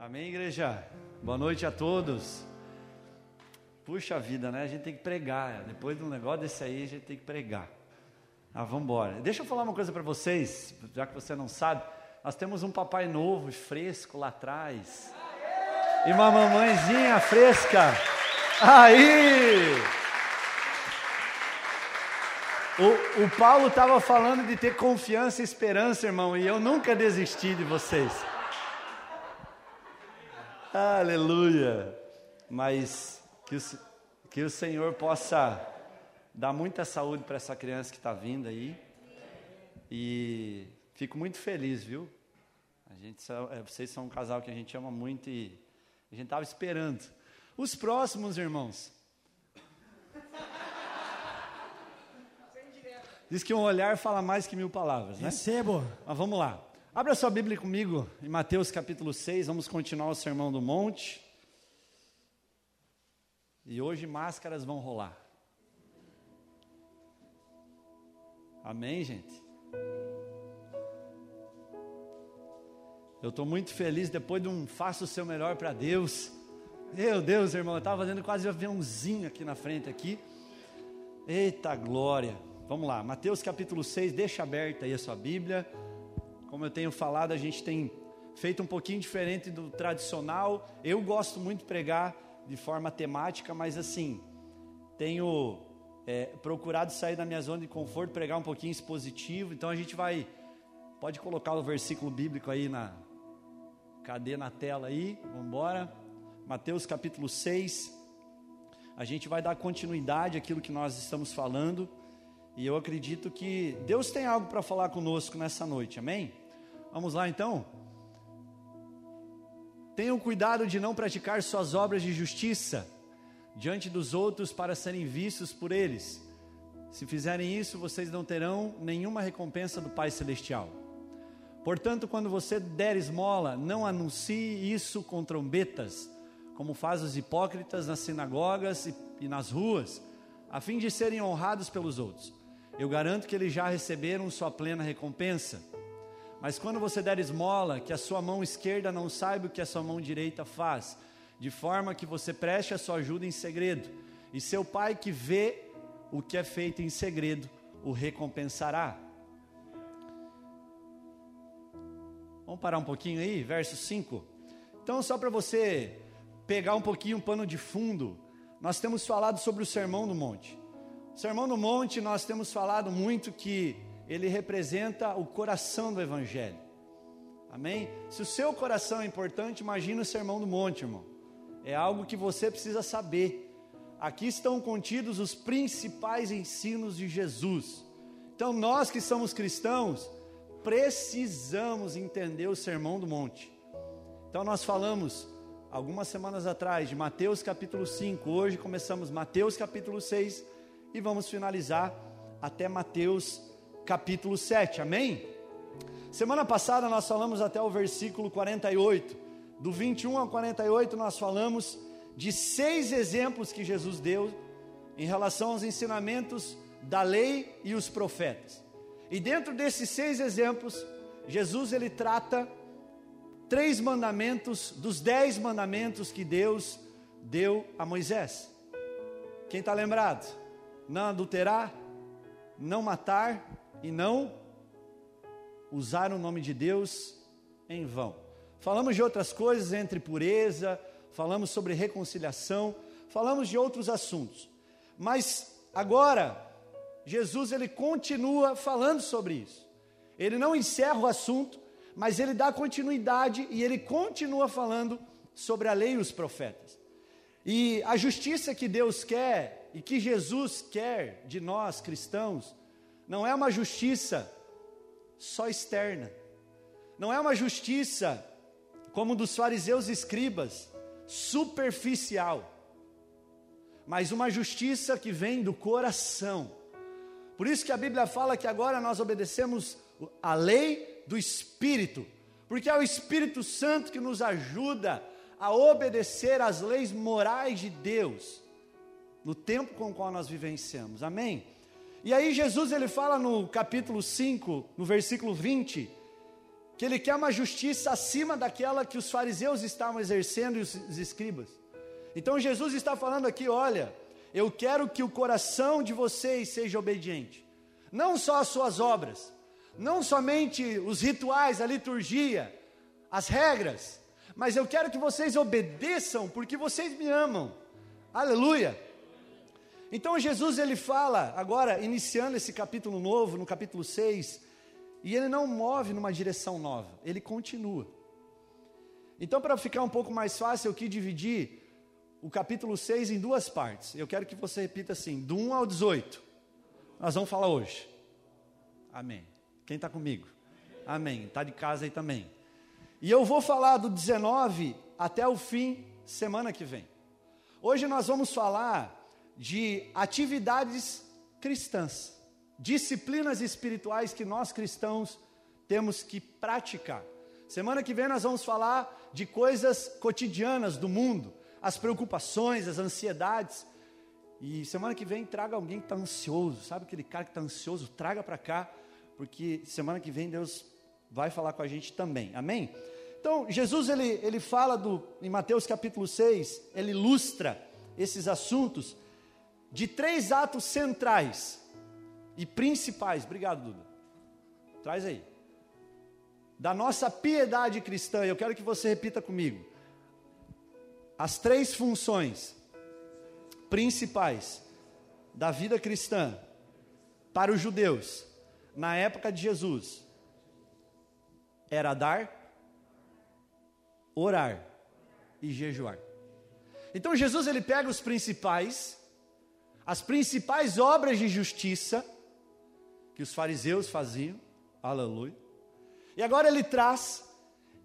Amém, igreja? Boa noite a todos. Puxa vida, né? A gente tem que pregar. Depois de um negócio desse aí, a gente tem que pregar. Ah, vamos embora. Deixa eu falar uma coisa para vocês, já que você não sabe. Nós temos um papai novo, fresco lá atrás. E uma mamãezinha fresca. Aí! O, o Paulo estava falando de ter confiança e esperança, irmão, e eu nunca desisti de vocês. Aleluia! Mas que o, que o Senhor possa dar muita saúde para essa criança que está vindo aí. E fico muito feliz, viu? A gente, é, vocês são um casal que a gente ama muito e a gente estava esperando. Os próximos, irmãos. Diz que um olhar fala mais que mil palavras, né? Recebo. Mas vamos lá. Abra sua Bíblia comigo em Mateus capítulo 6, vamos continuar o Sermão do Monte. E hoje máscaras vão rolar. Amém, gente? Eu estou muito feliz depois de um faça o seu melhor para Deus. Meu Deus, irmão, eu estava fazendo quase um aviãozinho aqui na frente aqui. Eita glória. Vamos lá, Mateus capítulo 6, deixa aberta aí a sua Bíblia. Como eu tenho falado, a gente tem feito um pouquinho diferente do tradicional. Eu gosto muito de pregar de forma temática, mas assim, tenho é, procurado sair da minha zona de conforto, pregar um pouquinho expositivo. Então a gente vai, pode colocar o versículo bíblico aí na, cadê na tela aí? Vamos embora. Mateus capítulo 6. A gente vai dar continuidade àquilo que nós estamos falando. E eu acredito que Deus tem algo para falar conosco nessa noite, amém? Vamos lá então? Tenham cuidado de não praticar suas obras de justiça diante dos outros para serem vistos por eles. Se fizerem isso, vocês não terão nenhuma recompensa do Pai Celestial. Portanto, quando você der esmola, não anuncie isso com trombetas, como fazem os hipócritas nas sinagogas e, e nas ruas, a fim de serem honrados pelos outros. Eu garanto que eles já receberam sua plena recompensa. Mas quando você der esmola, que a sua mão esquerda não saiba o que a sua mão direita faz, de forma que você preste a sua ajuda em segredo, e seu pai que vê o que é feito em segredo o recompensará. Vamos parar um pouquinho aí, verso 5. Então, só para você pegar um pouquinho o pano de fundo, nós temos falado sobre o Sermão do Monte. Sermão do Monte, nós temos falado muito que ele representa o coração do Evangelho. Amém? Se o seu coração é importante, imagine o Sermão do Monte, irmão. É algo que você precisa saber. Aqui estão contidos os principais ensinos de Jesus. Então, nós que somos cristãos, precisamos entender o Sermão do Monte. Então, nós falamos algumas semanas atrás de Mateus capítulo 5, hoje começamos Mateus capítulo 6 e vamos finalizar até Mateus capítulo 7, amém? Semana passada nós falamos até o versículo 48, do 21 ao 48 nós falamos de seis exemplos que Jesus deu em relação aos ensinamentos da lei e os profetas. E dentro desses seis exemplos, Jesus ele trata três mandamentos dos dez mandamentos que Deus deu a Moisés. Quem está lembrado? Não adulterar, não matar e não usar o nome de Deus em vão. Falamos de outras coisas entre pureza, falamos sobre reconciliação, falamos de outros assuntos. Mas agora Jesus ele continua falando sobre isso. Ele não encerra o assunto, mas ele dá continuidade e ele continua falando sobre a lei e os profetas. E a justiça que Deus quer e que Jesus quer de nós cristãos não é uma justiça só externa. Não é uma justiça como dos fariseus e escribas, superficial. Mas uma justiça que vem do coração. Por isso que a Bíblia fala que agora nós obedecemos a lei do Espírito, porque é o Espírito Santo que nos ajuda a obedecer às leis morais de Deus no tempo com o qual nós vivenciamos. Amém? E aí Jesus ele fala no capítulo 5, no versículo 20, que ele quer uma justiça acima daquela que os fariseus estavam exercendo e os escribas. Então Jesus está falando aqui: olha, eu quero que o coração de vocês seja obediente, não só as suas obras, não somente os rituais, a liturgia, as regras, mas eu quero que vocês obedeçam porque vocês me amam. Aleluia. Então Jesus ele fala, agora iniciando esse capítulo novo, no capítulo 6, e ele não move numa direção nova, ele continua. Então, para ficar um pouco mais fácil, eu quis dividir o capítulo 6 em duas partes. Eu quero que você repita assim, do 1 ao 18. Nós vamos falar hoje. Amém. Quem está comigo? Amém. Está de casa aí também. E eu vou falar do 19 até o fim, semana que vem. Hoje nós vamos falar de atividades cristãs disciplinas espirituais que nós cristãos temos que praticar. Semana que vem nós vamos falar de coisas cotidianas do mundo, as preocupações, as ansiedades. E semana que vem traga alguém que está ansioso, sabe aquele cara que está ansioso? Traga para cá, porque semana que vem Deus vai falar com a gente também, amém? Então, Jesus ele, ele fala do, em Mateus capítulo 6, ele ilustra esses assuntos de três atos centrais e principais. Obrigado, Duda. Traz aí. Da nossa piedade cristã, eu quero que você repita comigo. As três funções principais da vida cristã para os judeus na época de Jesus era dar, orar e jejuar. Então Jesus ele pega os principais, as principais obras de justiça que os fariseus faziam, aleluia. E agora ele traz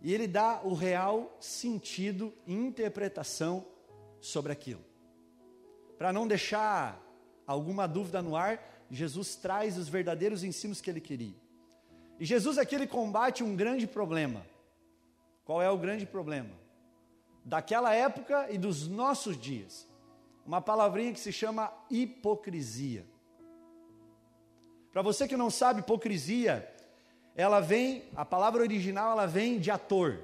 e ele dá o real sentido e interpretação sobre aquilo. Para não deixar alguma dúvida no ar, Jesus traz os verdadeiros ensinos que ele queria. E Jesus aqui ele combate um grande problema. Qual é o grande problema? Daquela época e dos nossos dias. Uma palavrinha que se chama hipocrisia. Para você que não sabe, hipocrisia, ela vem, a palavra original ela vem de ator.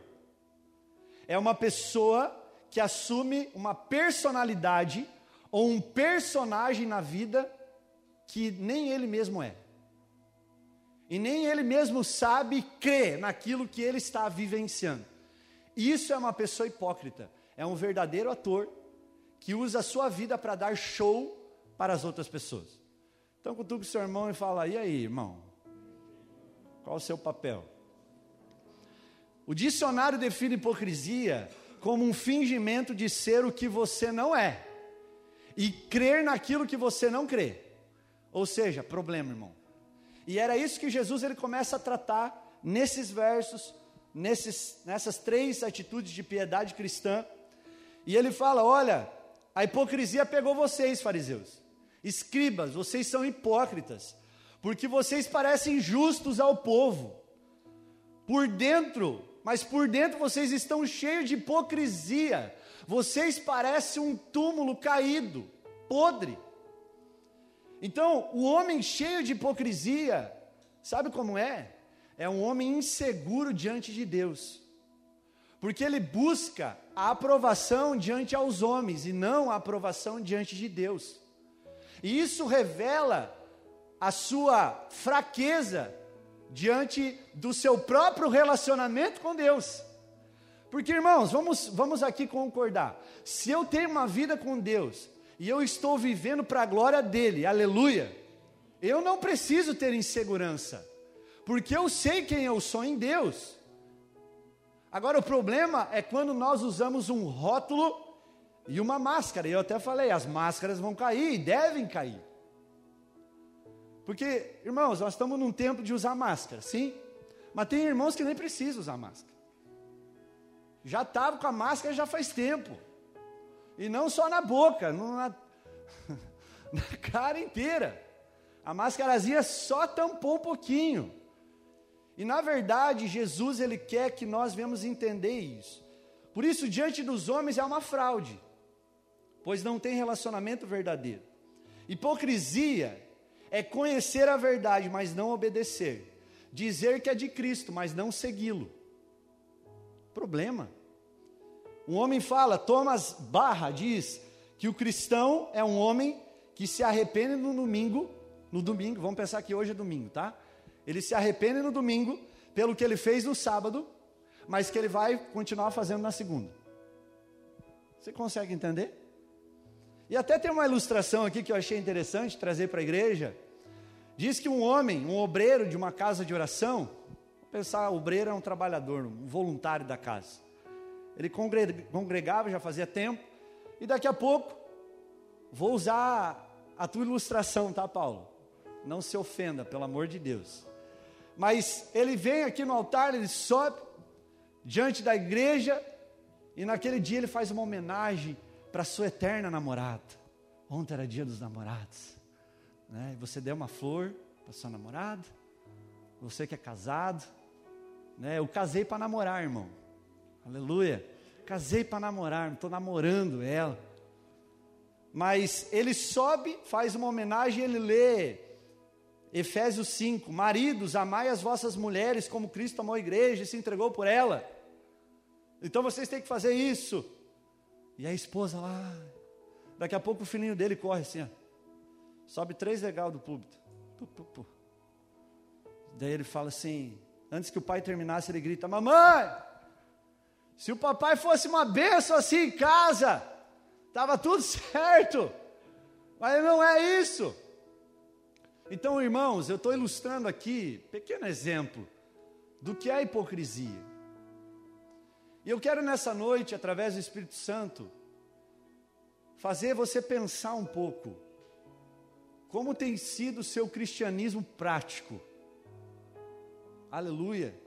É uma pessoa que assume uma personalidade ou um personagem na vida que nem ele mesmo é. E nem ele mesmo sabe crer naquilo que ele está vivenciando. Isso é uma pessoa hipócrita. É um verdadeiro ator que usa a sua vida para dar show para as outras pessoas. Então cutuca o seu irmão e fala: E aí, irmão? Qual o seu papel? O dicionário define hipocrisia como um fingimento de ser o que você não é e crer naquilo que você não crê. Ou seja, problema, irmão. E era isso que Jesus ele começa a tratar nesses versos, nesses, nessas três atitudes de piedade cristã. E ele fala: Olha, a hipocrisia pegou vocês, fariseus. Escribas, vocês são hipócritas, porque vocês parecem justos ao povo. Por dentro, mas por dentro vocês estão cheios de hipocrisia. Vocês parecem um túmulo caído, podre. Então, o homem cheio de hipocrisia, sabe como é? É um homem inseguro diante de Deus. Porque ele busca a aprovação diante aos homens e não a aprovação diante de Deus. E isso revela a sua fraqueza diante do seu próprio relacionamento com Deus. Porque, irmãos, vamos, vamos aqui concordar. Se eu tenho uma vida com Deus e eu estou vivendo para a glória dele, aleluia, eu não preciso ter insegurança, porque eu sei quem eu sou em Deus. Agora, o problema é quando nós usamos um rótulo e uma máscara. E eu até falei, as máscaras vão cair, devem cair. Porque, irmãos, nós estamos num tempo de usar máscara, sim? Mas tem irmãos que nem precisam usar máscara. Já estavam com a máscara já faz tempo. E não só na boca, na, na cara inteira. A máscarazinha só tampou um pouquinho. E na verdade, Jesus ele quer que nós venhamos entender isso. Por isso, diante dos homens é uma fraude pois não tem relacionamento verdadeiro. Hipocrisia é conhecer a verdade, mas não obedecer. dizer que é de Cristo, mas não segui-lo. Problema. Um homem fala, Thomas Barra diz que o cristão é um homem que se arrepende no domingo, no domingo, vamos pensar que hoje é domingo, tá? Ele se arrepende no domingo pelo que ele fez no sábado, mas que ele vai continuar fazendo na segunda. Você consegue entender? E até tem uma ilustração aqui que eu achei interessante trazer para a igreja. Diz que um homem, um obreiro de uma casa de oração, vou pensar, obreiro é um trabalhador, um voluntário da casa. Ele congregava já fazia tempo, e daqui a pouco, vou usar a tua ilustração, tá, Paulo? Não se ofenda, pelo amor de Deus. Mas ele vem aqui no altar, ele sobe diante da igreja, e naquele dia ele faz uma homenagem para sua eterna namorada. Ontem era dia dos namorados. Né? Você deu uma flor para sua namorada. Você que é casado. Né? Eu casei para namorar, irmão. Aleluia. Casei para namorar, estou namorando ela. Mas ele sobe, faz uma homenagem, ele lê Efésios 5: Maridos, amai as vossas mulheres como Cristo amou a igreja e se entregou por ela. Então vocês têm que fazer isso. E a esposa lá, daqui a pouco o filhinho dele corre assim, ó, sobe três legal do púlpito. Pu, pu, pu. Daí ele fala assim, antes que o pai terminasse, ele grita: Mamãe, se o papai fosse uma benção assim em casa, estava tudo certo, mas não é isso. Então, irmãos, eu estou ilustrando aqui, pequeno exemplo, do que é a hipocrisia. E eu quero nessa noite, através do Espírito Santo, fazer você pensar um pouco como tem sido o seu cristianismo prático. Aleluia.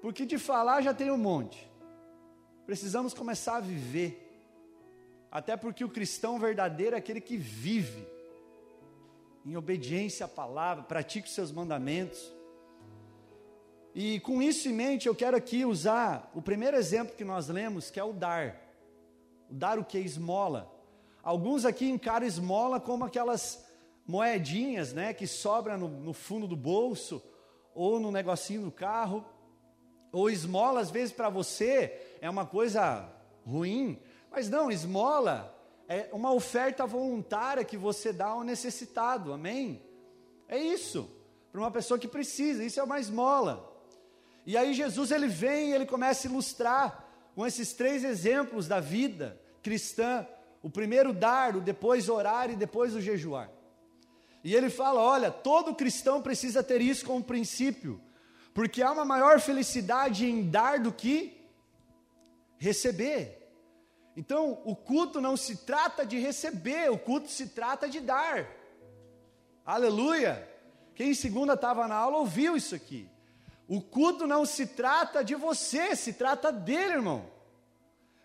Porque de falar já tem um monte. Precisamos começar a viver. Até porque o cristão verdadeiro é aquele que vive em obediência à palavra, pratica os seus mandamentos. E com isso em mente, eu quero aqui usar o primeiro exemplo que nós lemos, que é o dar. O dar o que? Esmola. Alguns aqui encaram esmola como aquelas moedinhas, né, que sobra no, no fundo do bolso, ou no negocinho do carro. Ou esmola, às vezes, para você é uma coisa ruim, mas não, esmola é uma oferta voluntária que você dá ao necessitado, amém? É isso, para uma pessoa que precisa, isso é uma esmola. E aí Jesus ele vem e ele começa a ilustrar com esses três exemplos da vida cristã, o primeiro dar, o depois orar e depois o jejuar. E ele fala: olha, todo cristão precisa ter isso como princípio, porque há uma maior felicidade em dar do que receber. Então, o culto não se trata de receber, o culto se trata de dar. Aleluia! Quem em segunda estava na aula ouviu isso aqui. O culto não se trata de você, se trata dele, irmão.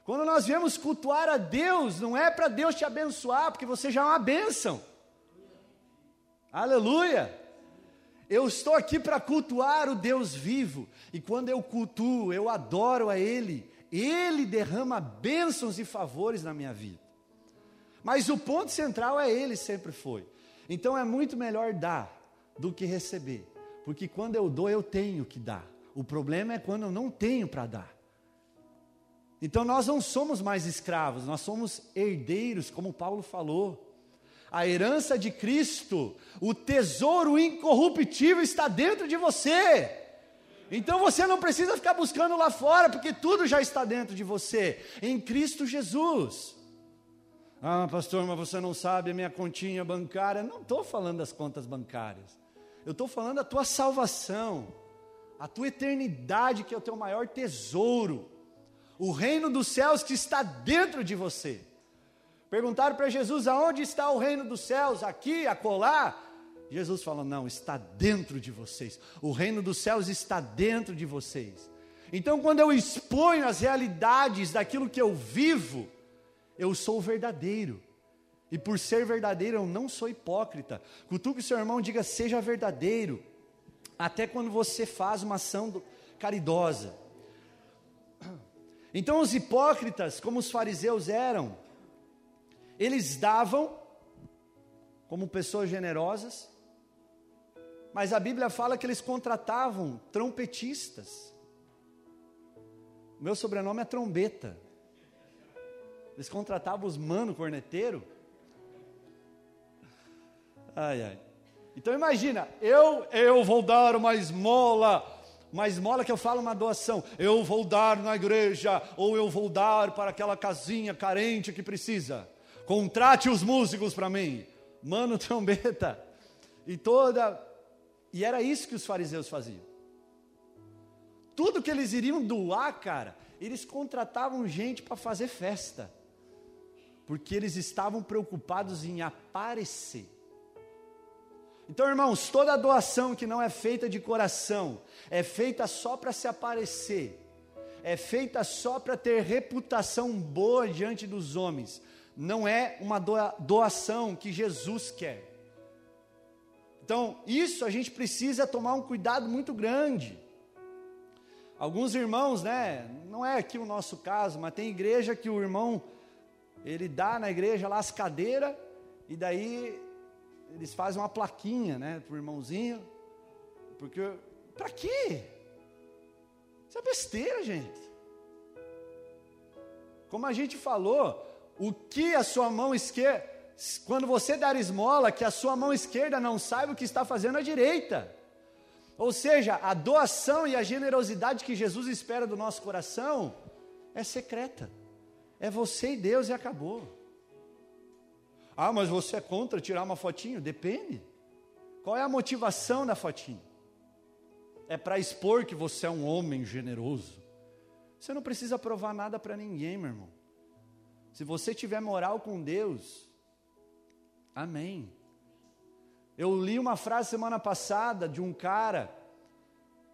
Quando nós viemos cultuar a Deus, não é para Deus te abençoar, porque você já é uma bênção. Aleluia! Eu estou aqui para cultuar o Deus vivo, e quando eu cultuo, eu adoro a Ele, Ele derrama bênçãos e favores na minha vida. Mas o ponto central é Ele, sempre foi. Então é muito melhor dar do que receber. Porque quando eu dou, eu tenho que dar. O problema é quando eu não tenho para dar. Então nós não somos mais escravos, nós somos herdeiros, como Paulo falou. A herança de Cristo, o tesouro incorruptível está dentro de você. Então você não precisa ficar buscando lá fora, porque tudo já está dentro de você, em Cristo Jesus. Ah, pastor, mas você não sabe a minha continha bancária. Não estou falando das contas bancárias. Eu estou falando da tua salvação, a tua eternidade, que é o teu maior tesouro, o reino dos céus que está dentro de você. Perguntaram para Jesus: aonde está o reino dos céus? Aqui, acolá? Jesus falou: não, está dentro de vocês. O reino dos céus está dentro de vocês. Então, quando eu exponho as realidades daquilo que eu vivo, eu sou verdadeiro. E por ser verdadeiro, eu não sou hipócrita. Cutuque seu irmão, diga: seja verdadeiro. Até quando você faz uma ação caridosa. Então, os hipócritas, como os fariseus eram, eles davam como pessoas generosas, Mas a Bíblia fala que eles contratavam trompetistas. Meu sobrenome é trombeta. Eles contratavam os mano corneteiro. Ai, ai. Então imagina, eu eu vou dar uma esmola, uma esmola que eu falo uma doação. Eu vou dar na igreja ou eu vou dar para aquela casinha carente que precisa. Contrate os músicos para mim. Mano trombeta. E toda e era isso que os fariseus faziam. Tudo que eles iriam doar, cara, eles contratavam gente para fazer festa. Porque eles estavam preocupados em aparecer. Então, irmãos, toda doação que não é feita de coração, é feita só para se aparecer, é feita só para ter reputação boa diante dos homens, não é uma doação que Jesus quer. Então, isso a gente precisa tomar um cuidado muito grande. Alguns irmãos, né, não é aqui o nosso caso, mas tem igreja que o irmão ele dá na igreja lá as cadeiras e daí eles fazem uma plaquinha, né, pro irmãozinho. Porque para quê? Isso é besteira, gente. Como a gente falou, o que a sua mão esquerda quando você dar esmola, que a sua mão esquerda não saiba o que está fazendo a direita. Ou seja, a doação e a generosidade que Jesus espera do nosso coração é secreta. É você e Deus e acabou. Ah, mas você é contra tirar uma fotinho? Depende. Qual é a motivação da fotinho? É para expor que você é um homem generoso. Você não precisa provar nada para ninguém, meu irmão. Se você tiver moral com Deus, Amém. Eu li uma frase semana passada de um cara,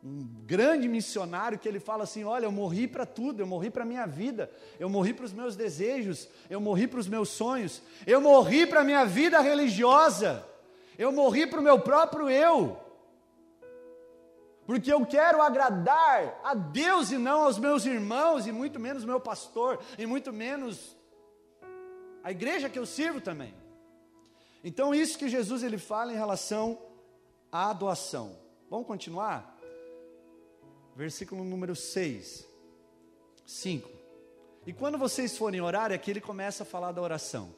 um grande missionário, que ele fala assim: Olha, eu morri para tudo, eu morri para a minha vida, eu morri para os meus desejos, eu morri para os meus sonhos, eu morri para a minha vida religiosa, eu morri para o meu próprio eu, porque eu quero agradar a Deus e não aos meus irmãos, e muito menos meu pastor, e muito menos a igreja que eu sirvo também. Então, isso que Jesus ele fala em relação à doação. Vamos continuar? Versículo número 6. 5. E quando vocês forem orar, aqui ele começa a falar da oração.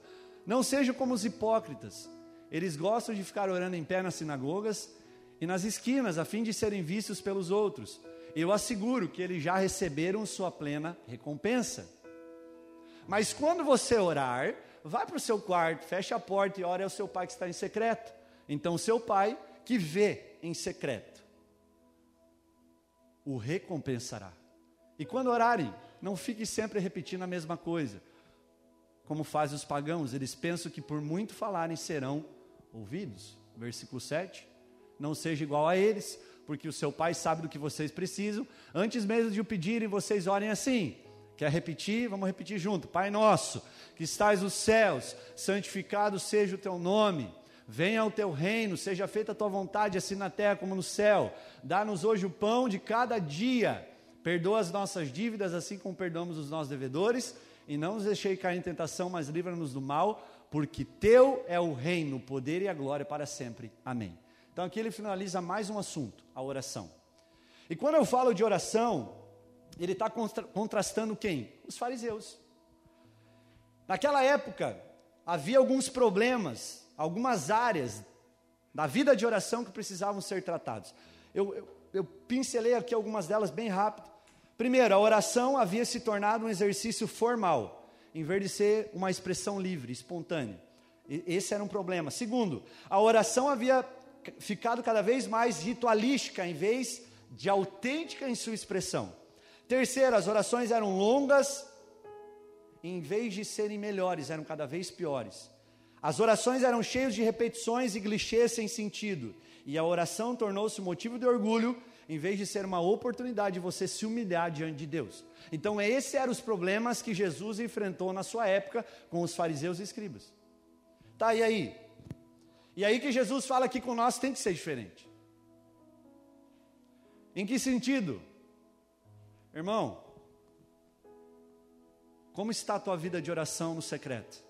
Não sejam como os hipócritas. Eles gostam de ficar orando em pé nas sinagogas e nas esquinas, a fim de serem vistos pelos outros. Eu asseguro que eles já receberam sua plena recompensa. Mas quando você orar, Vai para o seu quarto, fecha a porta e ore ao seu pai que está em secreto. Então, o seu pai que vê em secreto o recompensará. E quando orarem, não fique sempre repetindo a mesma coisa. Como fazem os pagãos, eles pensam que por muito falarem serão ouvidos. Versículo 7. Não seja igual a eles, porque o seu pai sabe do que vocês precisam. Antes mesmo de o pedirem, vocês orem assim: Quer repetir? Vamos repetir junto. Pai nosso, que estás nos céus, santificado seja o teu nome. Venha o teu reino, seja feita a tua vontade, assim na terra como no céu. Dá-nos hoje o pão de cada dia. Perdoa as nossas dívidas, assim como perdoamos os nossos devedores. E não nos deixei cair em tentação, mas livra-nos do mal, porque teu é o reino, o poder e a glória para sempre. Amém. Então aqui ele finaliza mais um assunto, a oração. E quando eu falo de oração, ele está contrastando quem? Os fariseus. Naquela época, havia alguns problemas, algumas áreas da vida de oração que precisavam ser tratados. Eu, eu, eu pincelei aqui algumas delas bem rápido. Primeiro, a oração havia se tornado um exercício formal, em vez de ser uma expressão livre, espontânea. Esse era um problema. Segundo, a oração havia ficado cada vez mais ritualística, em vez de autêntica em sua expressão. Terceiro, as orações eram longas, em vez de serem melhores, eram cada vez piores. As orações eram cheias de repetições e clichês sem sentido, e a oração tornou-se motivo de orgulho, em vez de ser uma oportunidade de você se humilhar diante de Deus. Então, esses eram os problemas que Jesus enfrentou na sua época com os fariseus e escribas. Tá, e aí? E aí que Jesus fala que com nós tem que ser diferente. Em que sentido? Irmão, como está a tua vida de oração no secreto?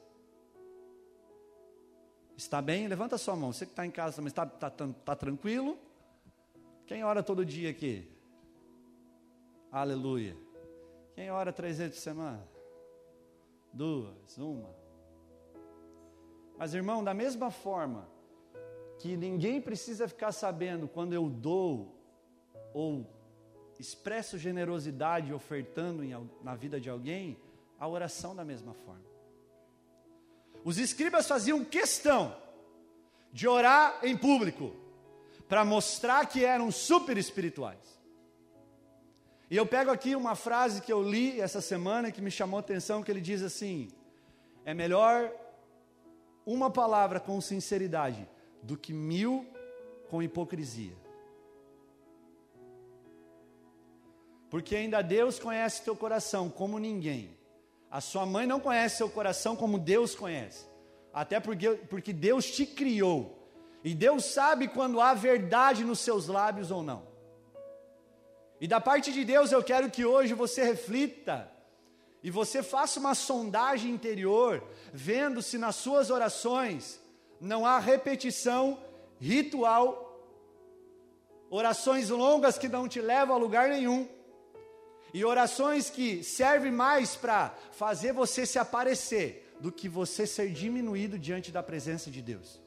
Está bem? Levanta a sua mão. Você que está em casa também está, está, está tranquilo? Quem ora todo dia aqui? Aleluia. Quem ora três vezes por semana? Duas, uma. Mas irmão, da mesma forma que ninguém precisa ficar sabendo quando eu dou ou expresso generosidade ofertando em, na vida de alguém, a oração da mesma forma. Os escribas faziam questão de orar em público para mostrar que eram super espirituais. E eu pego aqui uma frase que eu li essa semana que me chamou a atenção, que ele diz assim: é melhor uma palavra com sinceridade do que mil com hipocrisia. Porque ainda Deus conhece teu coração como ninguém. A sua mãe não conhece seu coração como Deus conhece. Até porque, porque Deus te criou. E Deus sabe quando há verdade nos seus lábios ou não. E da parte de Deus eu quero que hoje você reflita e você faça uma sondagem interior, vendo se nas suas orações não há repetição ritual, orações longas que não te levam a lugar nenhum, e orações que servem mais para fazer você se aparecer do que você ser diminuído diante da presença de Deus.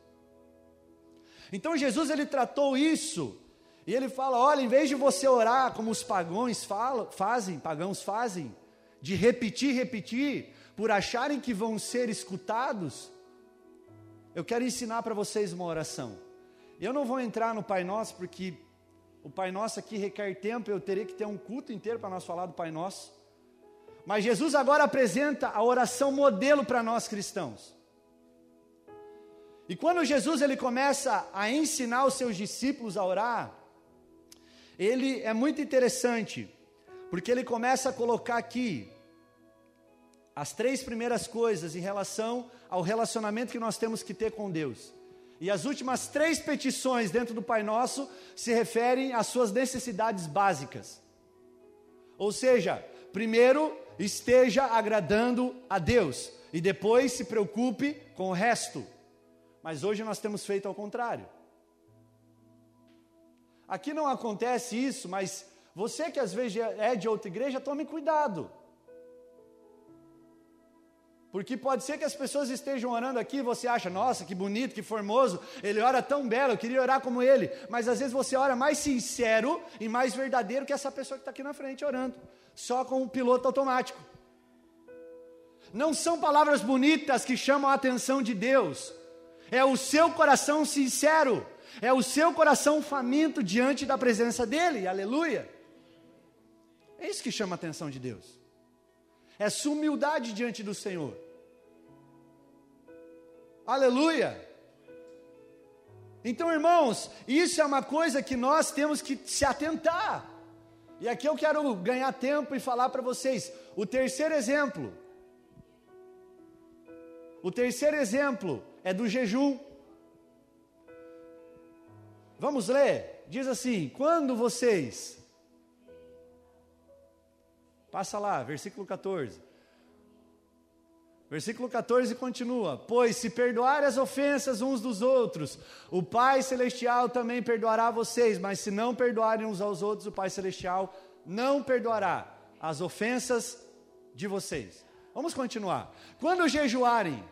Então Jesus ele tratou isso e ele fala: olha, em vez de você orar como os pagãos falam, fazem, pagãos fazem, de repetir, repetir, por acharem que vão ser escutados, eu quero ensinar para vocês uma oração. Eu não vou entrar no Pai Nosso, porque o Pai Nosso aqui requer tempo, eu teria que ter um culto inteiro para nós falar do Pai Nosso. Mas Jesus agora apresenta a oração modelo para nós cristãos. E quando Jesus ele começa a ensinar os seus discípulos a orar, ele é muito interessante, porque ele começa a colocar aqui as três primeiras coisas em relação ao relacionamento que nós temos que ter com Deus. E as últimas três petições dentro do Pai Nosso se referem às suas necessidades básicas. Ou seja, primeiro esteja agradando a Deus e depois se preocupe com o resto. Mas hoje nós temos feito ao contrário. Aqui não acontece isso, mas você que às vezes é de outra igreja, tome cuidado. Porque pode ser que as pessoas estejam orando aqui e você acha, nossa, que bonito, que formoso, ele ora tão belo, eu queria orar como ele. Mas às vezes você ora mais sincero e mais verdadeiro que essa pessoa que está aqui na frente orando, só com o piloto automático. Não são palavras bonitas que chamam a atenção de Deus, é o seu coração sincero, é o seu coração faminto diante da presença dEle, aleluia. É isso que chama a atenção de Deus sua humildade diante do Senhor. Aleluia! Então, irmãos, isso é uma coisa que nós temos que se atentar. E aqui eu quero ganhar tempo e falar para vocês o terceiro exemplo. O terceiro exemplo é do jejum. Vamos ler? Diz assim: quando vocês Passa lá, versículo 14. Versículo 14 continua: Pois se perdoarem as ofensas uns dos outros, o Pai Celestial também perdoará vocês, mas se não perdoarem uns aos outros, o Pai Celestial não perdoará as ofensas de vocês. Vamos continuar. Quando jejuarem,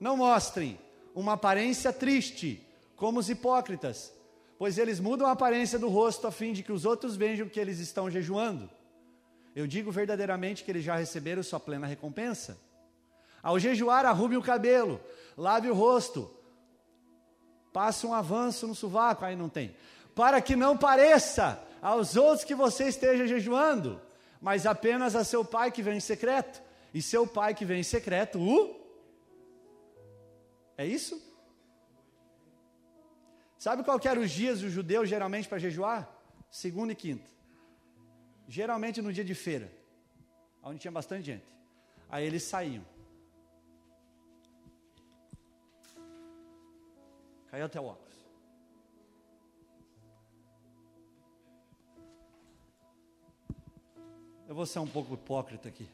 não mostrem uma aparência triste, como os hipócritas, pois eles mudam a aparência do rosto a fim de que os outros vejam que eles estão jejuando. Eu digo verdadeiramente que eles já receberam sua plena recompensa. Ao jejuar, arrume o cabelo, lave o rosto, passe um avanço no sovaco, aí não tem, para que não pareça aos outros que você esteja jejuando, mas apenas a seu pai que vem em secreto. E seu pai que vem em secreto, o. É isso? Sabe qual eram os dias dos judeus geralmente para jejuar? Segunda e quinta geralmente no dia de feira, onde tinha bastante gente. Aí eles saíam. Caiu até o óculos. Eu vou ser um pouco hipócrita aqui.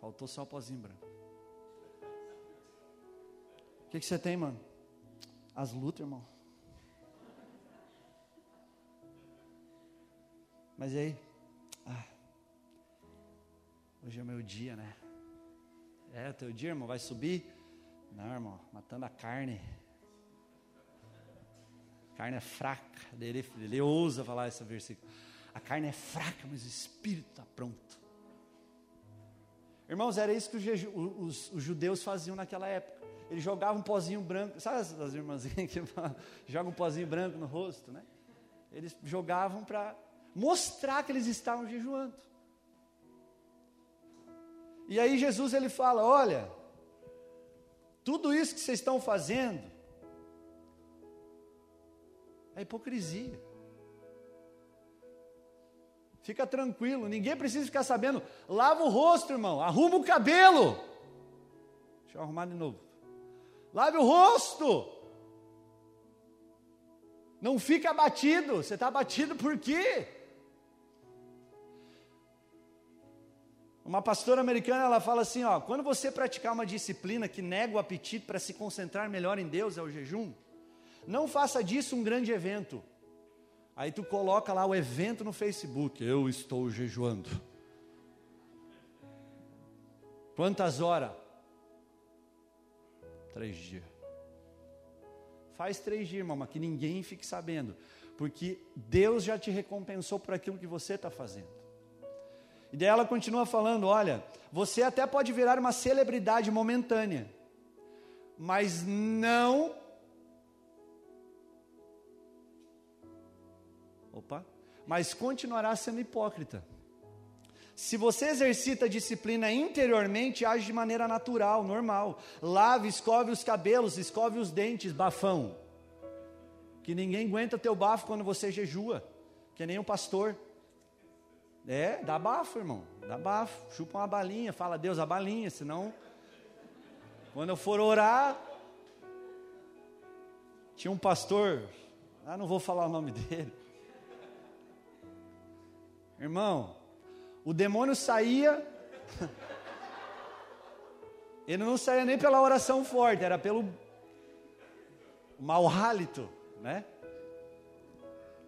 Faltou só o pozinho branco. O que, que você tem, mano? As lutas, irmão. Mas aí? Ah, hoje é o meu dia, né? É o teu dia, irmão? Vai subir? Não, irmão, matando a carne. A carne é fraca. Ele, ele ousa falar esse versículo. A carne é fraca, mas o espírito está pronto. Irmãos, era isso que os, os, os, judeus faziam naquela época. Eles jogavam um pozinho branco. Sabe as irmãzinhas que jogam um pozinho branco no rosto, né? Eles jogavam para mostrar que eles estavam jejuando. E aí Jesus ele fala: "Olha, tudo isso que vocês estão fazendo é hipocrisia. Fica tranquilo, ninguém precisa ficar sabendo. Lava o rosto, irmão, arruma o cabelo. Deixa eu arrumar de novo. Lave o rosto. Não fica abatido. Você está abatido por quê? Uma pastora americana, ela fala assim, ó, quando você praticar uma disciplina que nega o apetite para se concentrar melhor em Deus, é o jejum, não faça disso um grande evento. Aí tu coloca lá o evento no Facebook, eu estou jejuando. Quantas horas? Três dias. Faz três dias, irmão, mas que ninguém fique sabendo. Porque Deus já te recompensou por aquilo que você está fazendo. E daí ela continua falando: olha, você até pode virar uma celebridade momentânea, mas não. Opa! Mas continuará sendo hipócrita. Se você exercita a disciplina interiormente, age de maneira natural, normal. Lave, escove os cabelos, escove os dentes, bafão. Que ninguém aguenta teu bafo quando você jejua, que nem um pastor. É, dá bafo, irmão. Dá bafo. Chupa uma balinha, fala, Deus, a balinha, senão. Quando eu for orar. Tinha um pastor, ah, não vou falar o nome dele. Irmão, o demônio saía. Ele não saía nem pela oração forte, era pelo mau hálito, né?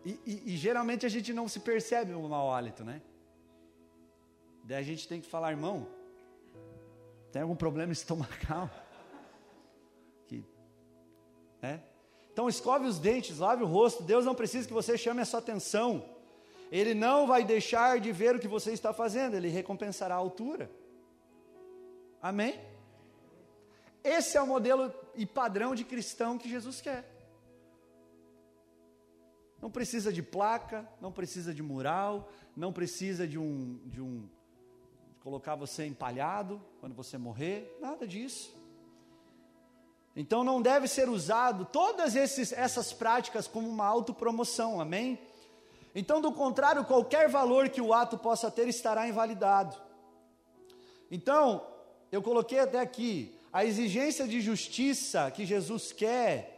E, e, e, geralmente a gente não se percebe o mau hálito, né? Daí a gente tem que falar, irmão, tem algum problema estomacal? Que, né? Então escove os dentes, lave o rosto. Deus não precisa que você chame a sua atenção. Ele não vai deixar de ver o que você está fazendo, ele recompensará a altura. Amém? Esse é o modelo e padrão de cristão que Jesus quer. Não precisa de placa, não precisa de mural, não precisa de um, de um de colocar você empalhado quando você morrer, nada disso. Então não deve ser usado todas esses, essas práticas como uma autopromoção, amém? Então, do contrário, qualquer valor que o ato possa ter estará invalidado. Então, eu coloquei até aqui, a exigência de justiça que Jesus quer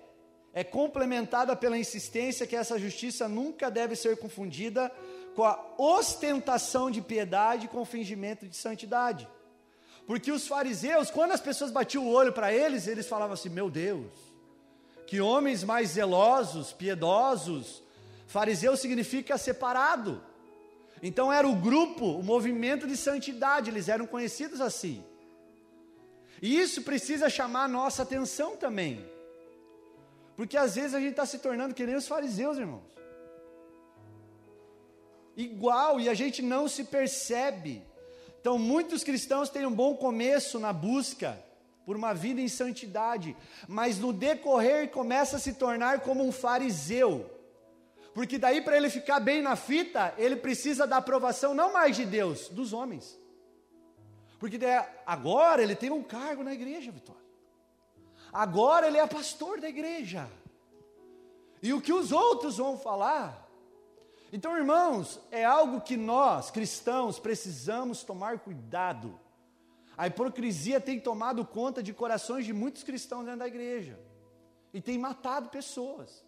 é complementada pela insistência que essa justiça nunca deve ser confundida com a ostentação de piedade com o fingimento de santidade. Porque os fariseus, quando as pessoas batiam o olho para eles, eles falavam assim: Meu Deus, que homens mais zelosos, piedosos. Fariseu significa separado. Então era o grupo, o movimento de santidade, eles eram conhecidos assim. E isso precisa chamar a nossa atenção também. Porque às vezes a gente está se tornando que nem os fariseus, irmãos. Igual, e a gente não se percebe. Então, muitos cristãos têm um bom começo na busca por uma vida em santidade, mas no decorrer começa a se tornar como um fariseu. Porque daí para ele ficar bem na fita, ele precisa da aprovação não mais de Deus, dos homens. Porque agora ele tem um cargo na igreja, Vitória. Agora ele é pastor da igreja. E o que os outros vão falar? Então, irmãos, é algo que nós, cristãos, precisamos tomar cuidado. A hipocrisia tem tomado conta de corações de muitos cristãos dentro da igreja. E tem matado pessoas.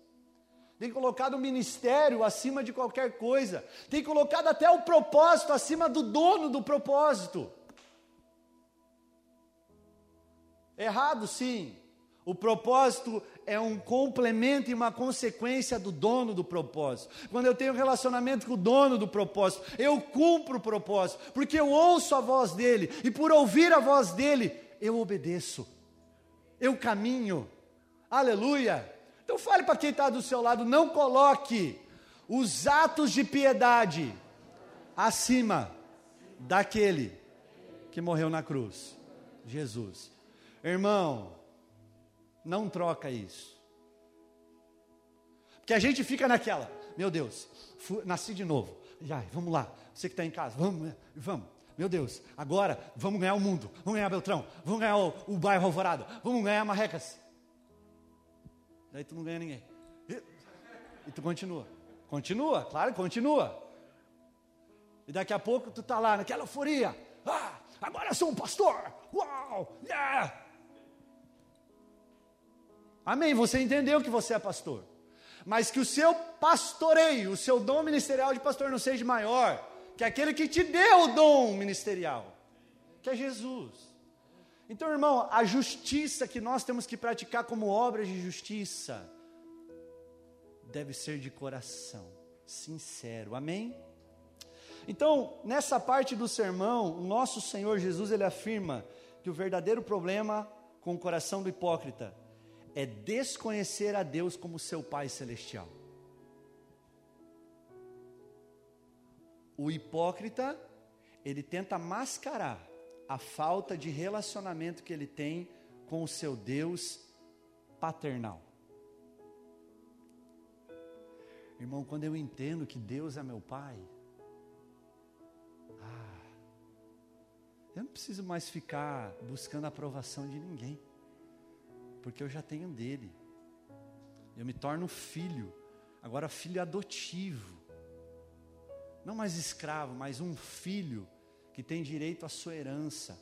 Tem colocado o ministério acima de qualquer coisa. Tem colocado até o propósito acima do dono do propósito. Errado, sim. O propósito é um complemento e uma consequência do dono do propósito. Quando eu tenho relacionamento com o dono do propósito, eu cumpro o propósito, porque eu ouço a voz dele, e por ouvir a voz dele, eu obedeço, eu caminho. Aleluia! Então fale para quem está do seu lado, não coloque os atos de piedade acima daquele que morreu na cruz, Jesus. Irmão, não troca isso. Porque a gente fica naquela, meu Deus, nasci de novo. Já, vamos lá, você que está em casa, vamos, né? vamos. Meu Deus, agora vamos ganhar o mundo, vamos ganhar Beltrão, vamos ganhar o, o bairro Alvorada, vamos ganhar Marrecas. Daí tu não ganha ninguém. E, e tu continua. Continua, claro, continua. E daqui a pouco tu está lá naquela euforia. Ah, agora eu sou um pastor. Uau, yeah. Amém. Você entendeu que você é pastor. Mas que o seu pastoreio, o seu dom ministerial de pastor não seja maior que aquele que te deu o dom ministerial, que é Jesus. Então, irmão, a justiça que nós temos que praticar como obras de justiça deve ser de coração, sincero. Amém? Então, nessa parte do sermão, o nosso Senhor Jesus ele afirma que o verdadeiro problema com o coração do hipócrita é desconhecer a Deus como seu Pai celestial. O hipócrita, ele tenta mascarar a falta de relacionamento que ele tem com o seu Deus paternal. Irmão, quando eu entendo que Deus é meu Pai, ah, eu não preciso mais ficar buscando a aprovação de ninguém porque eu já tenho dele. Eu me torno filho, agora filho adotivo. Não mais escravo, mas um filho que tem direito à sua herança.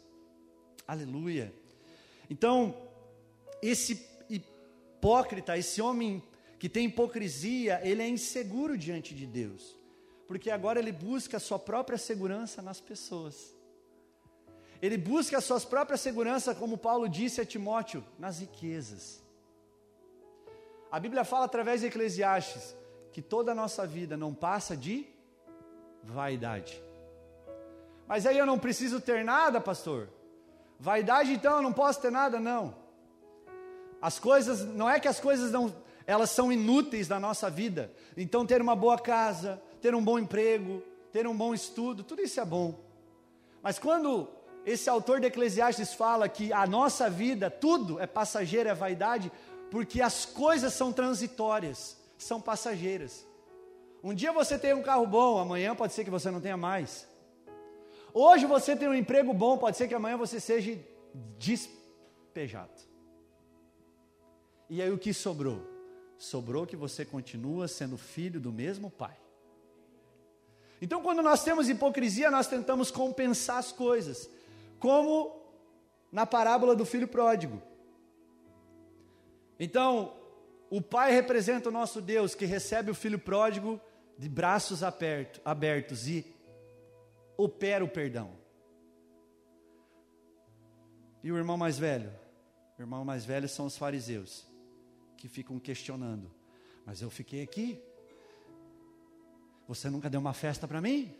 Aleluia. Então, esse hipócrita, esse homem que tem hipocrisia, ele é inseguro diante de Deus, porque agora ele busca a sua própria segurança nas pessoas. Ele busca a sua própria segurança, como Paulo disse a Timóteo, nas riquezas. A Bíblia fala através de Eclesiastes que toda a nossa vida não passa de vaidade. Mas aí eu não preciso ter nada, pastor. Vaidade então eu não posso ter nada, não. As coisas, não é que as coisas não, elas são inúteis na nossa vida. Então ter uma boa casa, ter um bom emprego, ter um bom estudo, tudo isso é bom. Mas quando esse autor de Eclesiastes fala que a nossa vida, tudo é passageiro, é vaidade, porque as coisas são transitórias, são passageiras. Um dia você tem um carro bom, amanhã pode ser que você não tenha mais. Hoje você tem um emprego bom, pode ser que amanhã você seja despejado. E aí o que sobrou? Sobrou que você continua sendo filho do mesmo pai. Então, quando nós temos hipocrisia, nós tentamos compensar as coisas como na parábola do filho pródigo. Então, o pai representa o nosso Deus que recebe o filho pródigo de braços aberto, abertos e opera o perdão. E o irmão mais velho? O irmão mais velho são os fariseus, que ficam questionando: Mas eu fiquei aqui, você nunca deu uma festa para mim?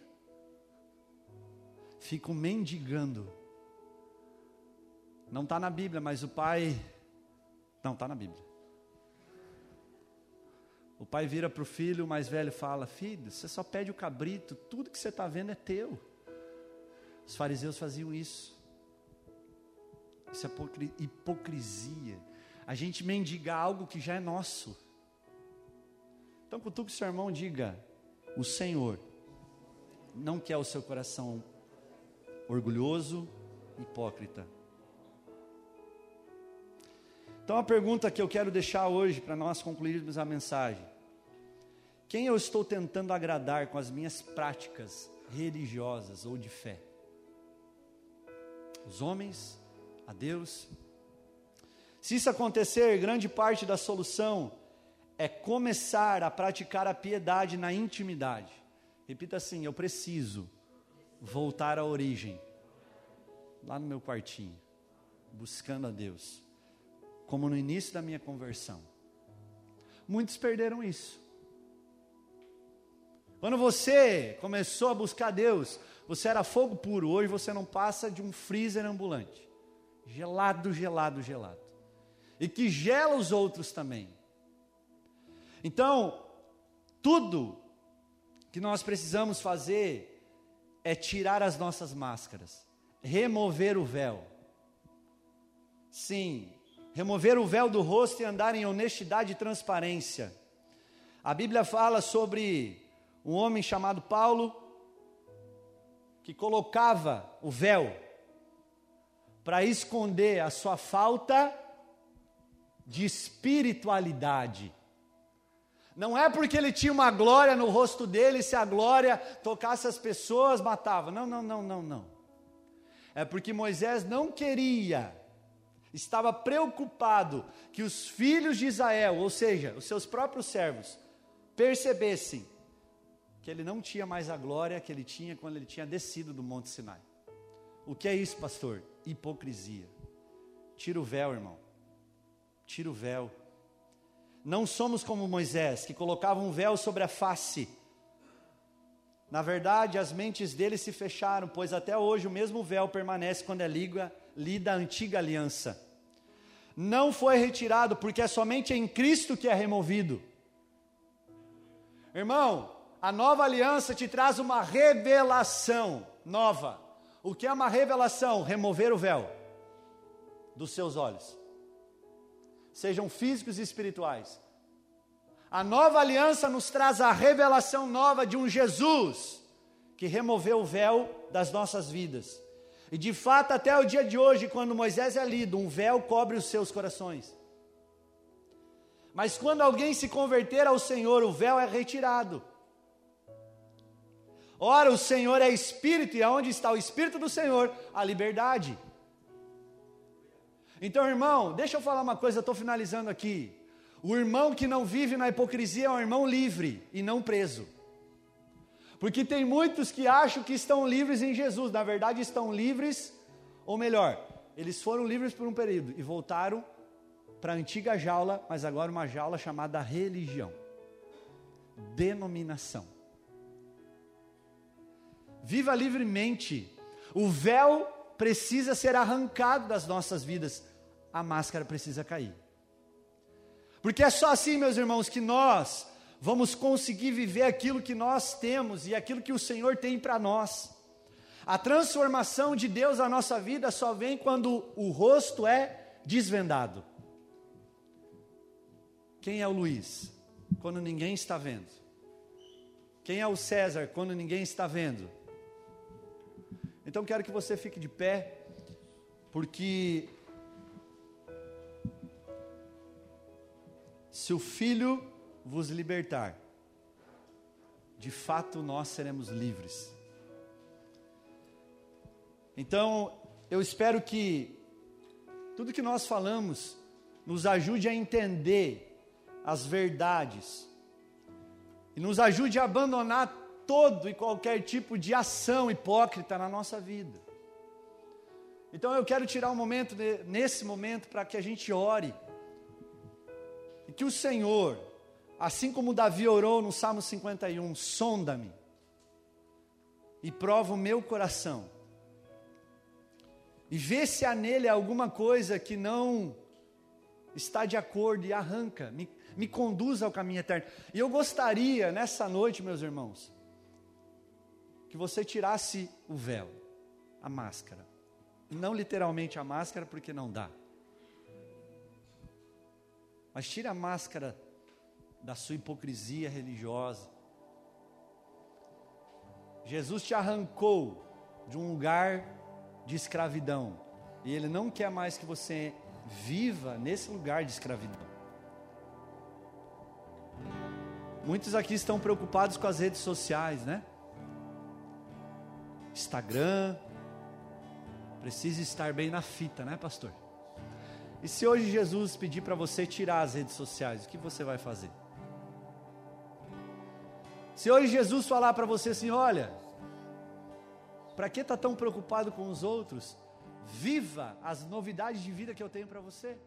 Ficam mendigando não está na Bíblia, mas o pai. Não, está na Bíblia. O pai vira para o filho o mais velho fala: Filho, você só pede o cabrito, tudo que você está vendo é teu. Os fariseus faziam isso. Isso é hipocrisia. A gente mendiga algo que já é nosso. Então, com que o seu irmão diga: O Senhor não quer o seu coração orgulhoso, hipócrita então a pergunta que eu quero deixar hoje para nós concluirmos a mensagem: quem eu estou tentando agradar com as minhas práticas religiosas ou de fé? Os homens, a Deus? Se isso acontecer, grande parte da solução é começar a praticar a piedade na intimidade. Repita assim: eu preciso voltar à origem, lá no meu quartinho, buscando a Deus como no início da minha conversão. muitos perderam isso. Quando você começou a buscar Deus, você era fogo puro, hoje você não passa de um freezer ambulante. Gelado, gelado, gelado. E que gela os outros também. Então, tudo que nós precisamos fazer é tirar as nossas máscaras, remover o véu. Sim, remover o véu do rosto e andar em honestidade e transparência. A Bíblia fala sobre um homem chamado Paulo que colocava o véu para esconder a sua falta de espiritualidade. Não é porque ele tinha uma glória no rosto dele, se a glória tocasse as pessoas, matava. Não, não, não, não, não. É porque Moisés não queria, estava preocupado que os filhos de Israel, ou seja, os seus próprios servos, percebessem que ele não tinha mais a glória que ele tinha quando ele tinha descido do Monte Sinai. O que é isso, pastor? Hipocrisia. Tira o véu, irmão. Tira o véu. Não somos como Moisés, que colocava um véu sobre a face. Na verdade, as mentes deles se fecharam, pois até hoje o mesmo véu permanece quando é liga, lida a antiga aliança. Não foi retirado, porque é somente em Cristo que é removido. Irmão, a nova aliança te traz uma revelação nova. O que é uma revelação? Remover o véu dos seus olhos sejam físicos e espirituais. A nova aliança nos traz a revelação nova de um Jesus que removeu o véu das nossas vidas. E de fato, até o dia de hoje, quando Moisés é lido, um véu cobre os seus corações. Mas quando alguém se converter ao Senhor, o véu é retirado. Ora, o Senhor é Espírito, e aonde está o Espírito do Senhor? A liberdade. Então, irmão, deixa eu falar uma coisa, eu estou finalizando aqui. O irmão que não vive na hipocrisia é um irmão livre e não preso. Porque tem muitos que acham que estão livres em Jesus, na verdade estão livres, ou melhor, eles foram livres por um período e voltaram para a antiga jaula, mas agora uma jaula chamada religião, denominação. Viva livremente, o véu precisa ser arrancado das nossas vidas, a máscara precisa cair. Porque é só assim, meus irmãos, que nós vamos conseguir viver aquilo que nós temos e aquilo que o Senhor tem para nós. A transformação de Deus na nossa vida só vem quando o rosto é desvendado. Quem é o Luiz? Quando ninguém está vendo. Quem é o César? Quando ninguém está vendo. Então quero que você fique de pé, porque Se o Filho vos libertar, de fato nós seremos livres. Então, eu espero que tudo que nós falamos nos ajude a entender as verdades e nos ajude a abandonar todo e qualquer tipo de ação hipócrita na nossa vida. Então eu quero tirar um momento nesse momento para que a gente ore e que o Senhor, assim como Davi orou no Salmo 51, sonda-me e prova o meu coração. E vê se há nele alguma coisa que não está de acordo e arranca, me, me conduz ao caminho eterno. E eu gostaria, nessa noite, meus irmãos, que você tirasse o véu, a máscara. Não literalmente a máscara, porque não dá. Mas tire a máscara da sua hipocrisia religiosa. Jesus te arrancou de um lugar de escravidão. E Ele não quer mais que você viva nesse lugar de escravidão. Muitos aqui estão preocupados com as redes sociais, né? Instagram. Precisa estar bem na fita, né, pastor? E se hoje Jesus pedir para você tirar as redes sociais, o que você vai fazer? Se hoje Jesus falar para você assim: olha, para que está tão preocupado com os outros? Viva as novidades de vida que eu tenho para você.